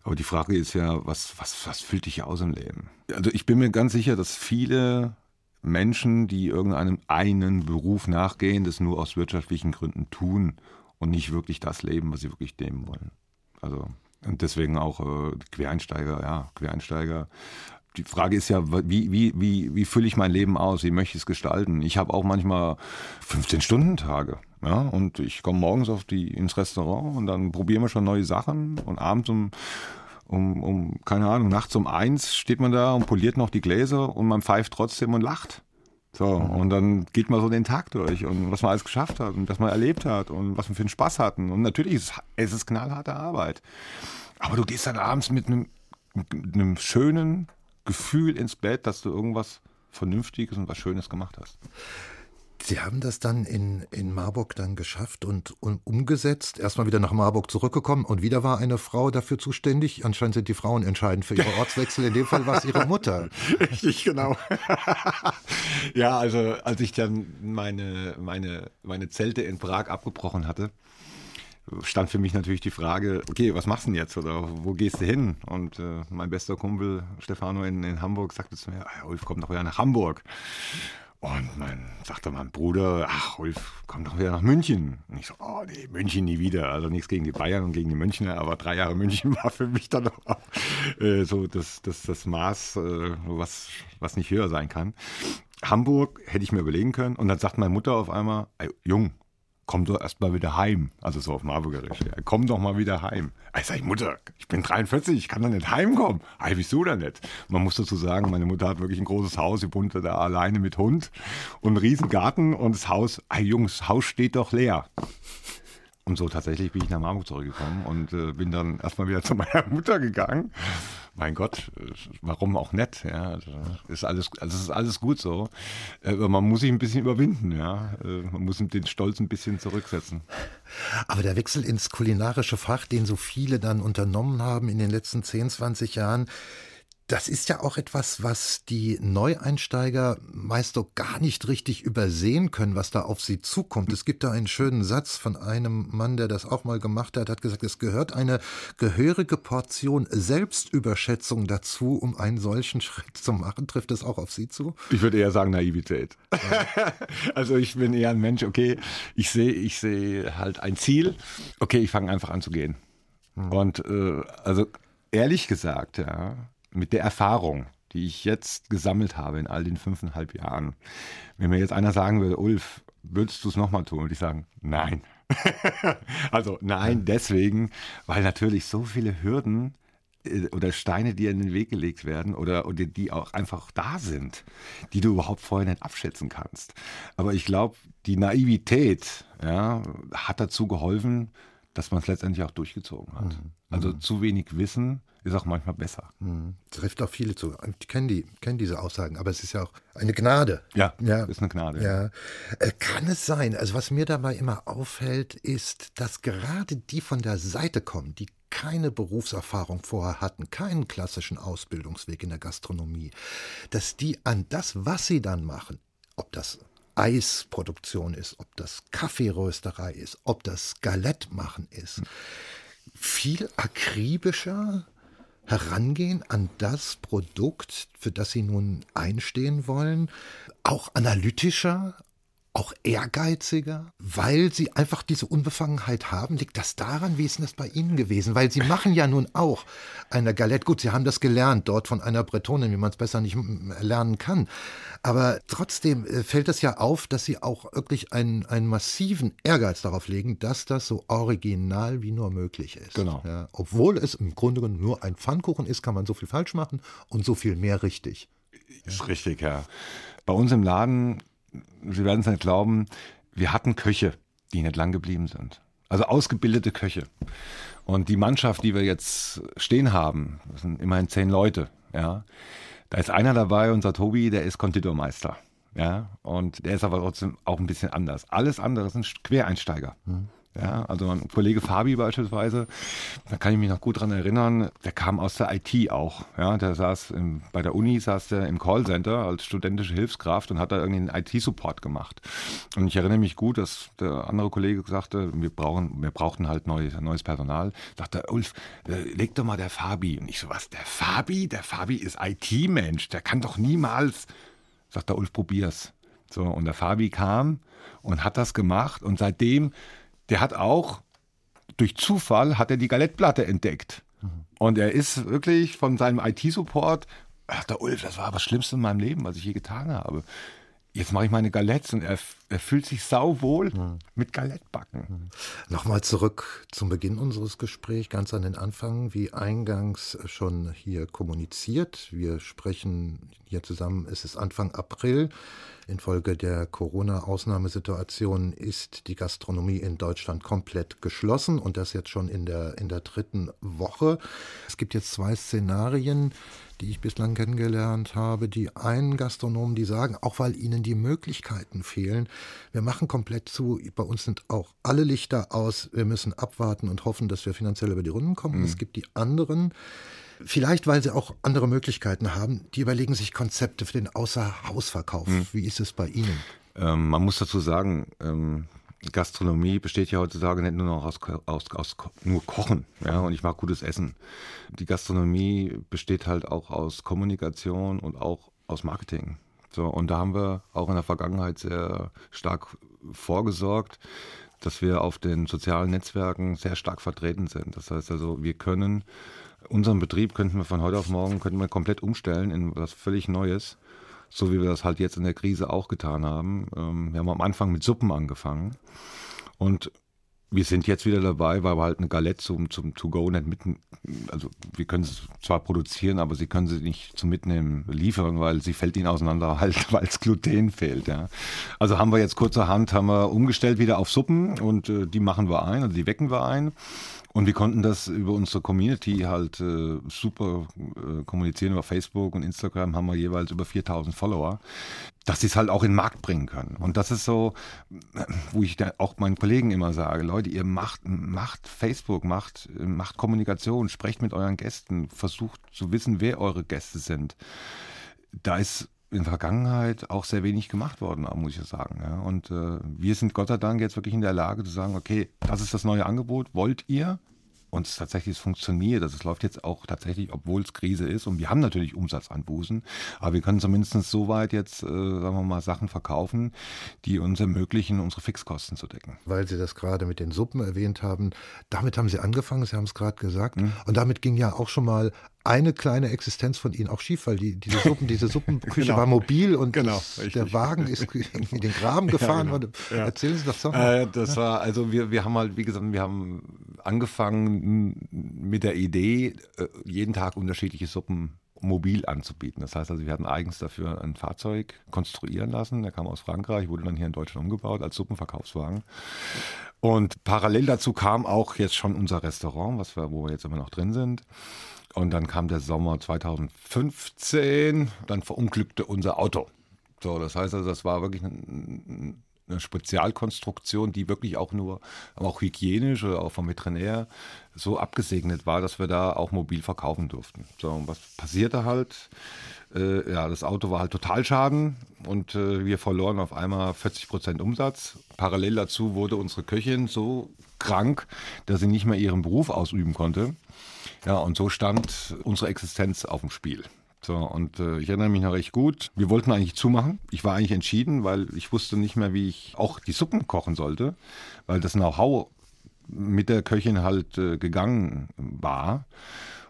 Aber die Frage ist ja, was, was, was füllt dich aus im Leben? Also ich bin mir ganz sicher, dass viele Menschen, die irgendeinem einen Beruf nachgehen, das nur aus wirtschaftlichen Gründen tun und nicht wirklich das leben, was sie wirklich nehmen wollen. Also und deswegen auch äh, Quereinsteiger, ja, Quereinsteiger. Die Frage ist ja, wie, wie, wie, wie fülle ich mein Leben aus? Wie möchte ich es gestalten? Ich habe auch manchmal 15-Stunden-Tage. Ja, und ich komme morgens auf die, ins Restaurant und dann probieren wir schon neue Sachen und abends um um, um, keine Ahnung, nachts um eins steht man da und poliert noch die Gläser und man pfeift trotzdem und lacht. So, mhm. und dann geht man so den Tag durch und was man alles geschafft hat und was man erlebt hat und was man für einen Spaß hatten. Und natürlich ist es ist knallharte Arbeit. Aber du gehst dann abends mit einem, mit einem schönen Gefühl ins Bett, dass du irgendwas Vernünftiges und was Schönes gemacht hast. Sie haben das dann in, in Marburg dann geschafft und, und umgesetzt, erstmal wieder nach Marburg zurückgekommen und wieder war eine Frau dafür zuständig. Anscheinend sind die Frauen entscheidend für ihre Ortswechsel. In dem Fall war es ihre Mutter. Richtig, genau. ja, also als ich dann meine, meine, meine Zelte in Prag abgebrochen hatte, stand für mich natürlich die Frage, okay, was machst du denn jetzt oder wo gehst du hin? Und äh, mein bester Kumpel Stefano in, in Hamburg sagte zu mir, Ulf, komm doch wieder nach Hamburg. Und mein, sagte mein Bruder, ach Ulf, komm doch wieder nach München. Und ich so, oh nee, München nie wieder. Also nichts gegen die Bayern und gegen die Münchner, aber drei Jahre München war für mich dann auch äh, so das, das, das Maß, äh, was, was nicht höher sein kann. Hamburg hätte ich mir überlegen können. Und dann sagt meine Mutter auf einmal, Jung, komm doch erst mal wieder heim. Also so auf Marburgerisch. Ja. Komm doch mal wieder heim. Ich sage, Mutter, ich bin 43, ich kann doch nicht heimkommen. Hey, wieso denn nicht? Man muss dazu sagen, meine Mutter hat wirklich ein großes Haus. Sie wohnte da alleine mit Hund und einen riesen Garten und das Haus, hey Jungs, Haus steht doch leer. Und so tatsächlich bin ich nach Marburg zurückgekommen und äh, bin dann erstmal wieder zu meiner Mutter gegangen. Mein Gott, warum auch nicht? Ja, also ist alles, also ist alles gut so. Äh, aber man muss sich ein bisschen überwinden, ja. Äh, man muss den Stolz ein bisschen zurücksetzen. Aber der Wechsel ins kulinarische Fach, den so viele dann unternommen haben in den letzten 10, 20 Jahren, das ist ja auch etwas, was die Neueinsteiger meist so gar nicht richtig übersehen können, was da auf sie zukommt. Es gibt da einen schönen Satz von einem Mann, der das auch mal gemacht hat, hat gesagt, es gehört eine gehörige Portion Selbstüberschätzung dazu, um einen solchen Schritt zu machen. Trifft das auch auf Sie zu? Ich würde eher sagen Naivität. Ja. also ich bin eher ein Mensch, okay, ich sehe ich sehe halt ein Ziel, okay, ich fange einfach an zu gehen. Hm. Und äh, also ehrlich gesagt, ja, mit der Erfahrung, die ich jetzt gesammelt habe in all den fünfeinhalb Jahren, wenn mir jetzt einer sagen würde, Ulf, würdest du es nochmal tun? Und ich sagen, nein. also nein, deswegen, weil natürlich so viele Hürden äh, oder Steine, die in den Weg gelegt werden oder, oder die auch einfach da sind, die du überhaupt vorher nicht abschätzen kannst. Aber ich glaube, die Naivität ja, hat dazu geholfen, dass man es letztendlich auch durchgezogen hat. Mhm. Also mhm. zu wenig Wissen ist auch manchmal besser. Mhm. Trifft auch viele zu. Ich kenne die, kenn diese Aussagen, aber es ist ja auch eine Gnade. Ja, ja. ist eine Gnade. Ja. Äh, kann es sein, also was mir dabei immer auffällt, ist, dass gerade die von der Seite kommen, die keine Berufserfahrung vorher hatten, keinen klassischen Ausbildungsweg in der Gastronomie, dass die an das, was sie dann machen, ob das Eisproduktion ist, ob das Kaffeerösterei ist, ob das Galettmachen ist, viel akribischer herangehen an das Produkt, für das Sie nun einstehen wollen, auch analytischer, auch ehrgeiziger, weil sie einfach diese Unbefangenheit haben? Liegt das daran? Wie ist denn das bei Ihnen gewesen? Weil Sie machen ja nun auch eine Galette. Gut, Sie haben das gelernt dort von einer Bretonin, wie man es besser nicht lernen kann. Aber trotzdem äh, fällt es ja auf, dass Sie auch wirklich einen, einen massiven Ehrgeiz darauf legen, dass das so original wie nur möglich ist. Genau. Ja, obwohl es im Grunde genommen nur ein Pfannkuchen ist, kann man so viel falsch machen und so viel mehr richtig. Ist richtig, ja. Bei uns im Laden Sie werden es nicht glauben, wir hatten Köche, die nicht lang geblieben sind. Also ausgebildete Köche. Und die Mannschaft, die wir jetzt stehen haben, das sind immerhin zehn Leute, ja. Da ist einer dabei, unser Tobi, der ist Konditormeister. Ja, und der ist aber trotzdem auch ein bisschen anders. Alles andere sind Quereinsteiger. Mhm. Ja, also mein Kollege Fabi beispielsweise, da kann ich mich noch gut dran erinnern, der kam aus der IT auch. Ja, der saß im, bei der Uni, saß der im Callcenter als studentische Hilfskraft und hat da irgendwie einen IT-Support gemacht. Und ich erinnere mich gut, dass der andere Kollege sagte, wir brauchen, wir brauchten halt neues, neues Personal. Sagte Ulf, äh, leg doch mal der Fabi. Und ich so, was, der Fabi? Der Fabi ist IT-Mensch, der kann doch niemals. Sagt der Ulf, probier's. So, und der Fabi kam und hat das gemacht und seitdem der hat auch durch Zufall hat er die Galettplatte entdeckt. Mhm. Und er ist wirklich von seinem IT-Support, ach der Ulf, das war das Schlimmste in meinem Leben, was ich je getan habe. Jetzt mache ich meine Galettes und er, er fühlt sich sauwohl mhm. mit Galettbacken. Mhm. Nochmal zurück zum Beginn unseres Gesprächs, ganz an den Anfang, wie eingangs schon hier kommuniziert. Wir sprechen hier zusammen, es ist Anfang April. Infolge der Corona-Ausnahmesituation ist die Gastronomie in Deutschland komplett geschlossen und das jetzt schon in der, in der dritten Woche. Es gibt jetzt zwei Szenarien, die ich bislang kennengelernt habe. Die einen Gastronomen, die sagen, auch weil ihnen die Möglichkeiten fehlen, wir machen komplett zu, bei uns sind auch alle Lichter aus, wir müssen abwarten und hoffen, dass wir finanziell über die Runden kommen. Mhm. Es gibt die anderen, Vielleicht, weil sie auch andere Möglichkeiten haben. Die überlegen sich Konzepte für den Außerhausverkauf. Hm. Wie ist es bei Ihnen? Ähm, man muss dazu sagen, ähm, Gastronomie besteht ja heutzutage nicht nur noch aus, aus, aus nur Kochen, ja, und ich mag gutes Essen. Die Gastronomie besteht halt auch aus Kommunikation und auch aus Marketing. So, und da haben wir auch in der Vergangenheit sehr stark vorgesorgt, dass wir auf den sozialen Netzwerken sehr stark vertreten sind. Das heißt also, wir können unseren Betrieb könnten wir von heute auf morgen könnten wir komplett umstellen in was völlig Neues, so wie wir das halt jetzt in der Krise auch getan haben. Ähm, wir haben am Anfang mit Suppen angefangen und wir sind jetzt wieder dabei, weil wir halt eine Galette zum, zum To-Go nicht mitten, also wir können es zwar produzieren, aber sie können sie nicht zum Mitnehmen liefern, weil sie fällt ihnen auseinander, halt, weil es Gluten fehlt, ja. Also haben wir jetzt kurzerhand, haben wir umgestellt wieder auf Suppen und äh, die machen wir ein, also die wecken wir ein. Und wir konnten das über unsere Community halt äh, super äh, kommunizieren. Über Facebook und Instagram haben wir jeweils über 4000 Follower, dass sie es halt auch in den Markt bringen können. Und das ist so, wo ich auch meinen Kollegen immer sage, Leute, ihr macht, macht Facebook, macht, macht Kommunikation, sprecht mit euren Gästen, versucht zu wissen, wer eure Gäste sind. Da ist in der Vergangenheit auch sehr wenig gemacht worden, muss ich sagen. Und äh, wir sind Gott sei Dank jetzt wirklich in der Lage zu sagen, okay, das ist das neue Angebot, wollt ihr? Und es tatsächlich es funktioniert. Also es läuft jetzt auch tatsächlich, obwohl es Krise ist. Und wir haben natürlich Umsatzanbußen, aber wir können zumindest so weit jetzt, äh, sagen wir mal, Sachen verkaufen, die uns ermöglichen, unsere Fixkosten zu decken. Weil Sie das gerade mit den Suppen erwähnt haben, damit haben Sie angefangen, Sie haben es gerade gesagt. Mhm. Und damit ging ja auch schon mal eine kleine Existenz von ihnen auch schief, weil die, diese Suppen, diese Suppenküche genau. war mobil und genau, der Wagen ist irgendwie den Graben gefahren. Ja, genau. ja. Erzählen Sie das doch mal. Äh, das war, also wir, wir haben halt, wie gesagt, wir haben angefangen mit der Idee, äh, jeden Tag unterschiedliche Suppen mobil anzubieten. Das heißt also, wir hatten eigens dafür ein Fahrzeug konstruieren lassen. Der kam aus Frankreich, wurde dann hier in Deutschland umgebaut als Suppenverkaufswagen. Und parallel dazu kam auch jetzt schon unser Restaurant, was wir, wo wir jetzt immer noch drin sind. Und dann kam der Sommer 2015, dann verunglückte unser Auto. So, das heißt also, das war wirklich ein, eine Spezialkonstruktion, die wirklich auch nur, auch hygienisch oder auch vom Veterinär so abgesegnet war, dass wir da auch mobil verkaufen durften. So, und was passierte halt? Äh, ja, das Auto war halt Totalschaden und äh, wir verloren auf einmal 40 Prozent Umsatz. Parallel dazu wurde unsere Köchin so krank, dass sie nicht mehr ihren Beruf ausüben konnte. Ja, und so stand unsere Existenz auf dem Spiel. So, und äh, ich erinnere mich noch recht gut. Wir wollten eigentlich zumachen. Ich war eigentlich entschieden, weil ich wusste nicht mehr, wie ich auch die Suppen kochen sollte, weil das Know-how mit der Köchin halt äh, gegangen war.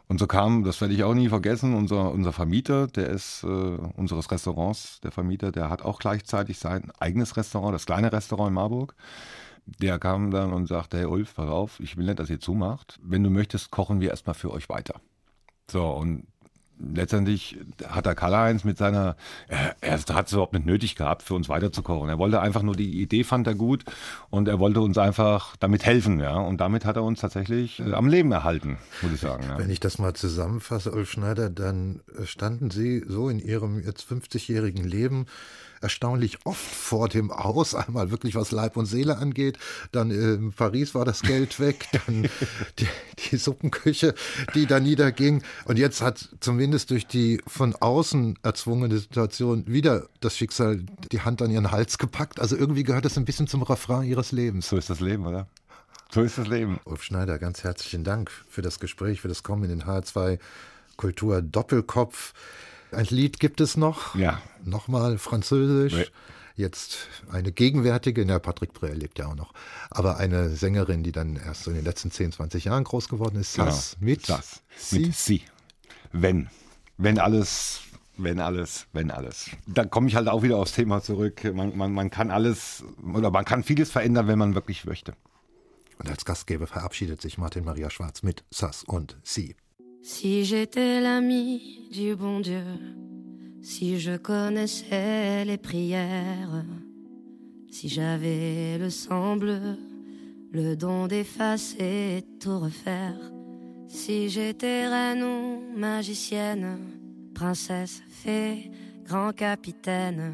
Und so kam, das werde ich auch nie vergessen, unser, unser Vermieter, der ist äh, unseres Restaurants, der Vermieter, der hat auch gleichzeitig sein eigenes Restaurant, das kleine Restaurant in Marburg. Der kam dann und sagte, hey Ulf, pass auf, ich will nicht, dass ihr zumacht. Wenn du möchtest, kochen wir erstmal für euch weiter. So, und letztendlich hat der Karl-Heinz mit seiner, er, er hat es überhaupt nicht nötig gehabt, für uns weiterzukochen. Er wollte einfach nur, die Idee fand er gut und er wollte uns einfach damit helfen, ja. Und damit hat er uns tatsächlich äh, am Leben erhalten, muss ich sagen. Ja. Wenn ich das mal zusammenfasse, Ulf Schneider, dann standen Sie so in Ihrem jetzt 50-jährigen Leben erstaunlich oft vor dem Aus. Einmal wirklich, was Leib und Seele angeht. Dann in Paris war das Geld weg. Dann die, die Suppenküche, die da niederging. Und jetzt hat zumindest durch die von außen erzwungene Situation wieder das Schicksal die Hand an ihren Hals gepackt. Also irgendwie gehört das ein bisschen zum Refrain ihres Lebens. So ist das Leben, oder? So ist das Leben. Ulf Schneider, ganz herzlichen Dank für das Gespräch, für das Kommen in den H2 Kultur Doppelkopf. Ein Lied gibt es noch. Ja. Nochmal Französisch. Nee. Jetzt eine gegenwärtige, na, Patrick Brel lebt ja auch noch, aber eine Sängerin, die dann erst so in den letzten 10, 20 Jahren groß geworden ist. Sass genau. mit Sass. Sie. Mit Sie. Wenn. Wenn alles wenn alles, wenn alles. Da komme ich halt auch wieder aufs Thema zurück. Man, man, man kann alles oder man kann vieles verändern, wenn man wirklich möchte. Und als Gastgeber verabschiedet sich Martin Maria Schwarz mit Sass und Sie. Si j'étais l'ami du bon Dieu, si je connaissais les prières, si j'avais le sang bleu, le don d'effacer tout refaire, si j'étais reine ou magicienne, princesse, fée, grand capitaine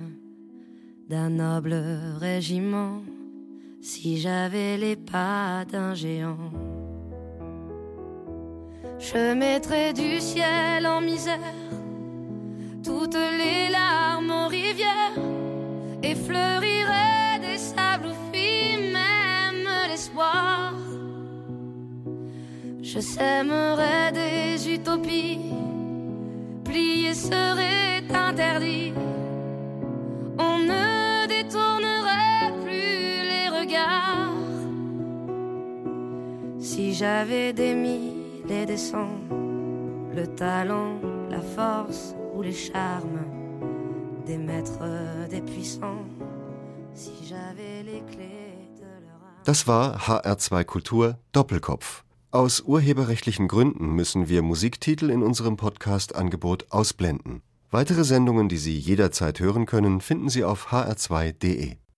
d'un noble régiment, si j'avais les pas d'un géant. Je mettrai du ciel en misère toutes les larmes aux rivières et fleurirai des sables où fuit même l'espoir. Je sèmerai des utopies, plier serait interdit. On ne détournerait plus les regards. Si j'avais des mille et des cents, le talent, la force ou les charmes des maîtres, des puissants, si j'avais les clés de leur. Das war HR2 Kultur Doppelkopf. Aus urheberrechtlichen Gründen müssen wir Musiktitel in unserem Podcast-Angebot ausblenden. Weitere Sendungen, die Sie jederzeit hören können, finden Sie auf hr2.de.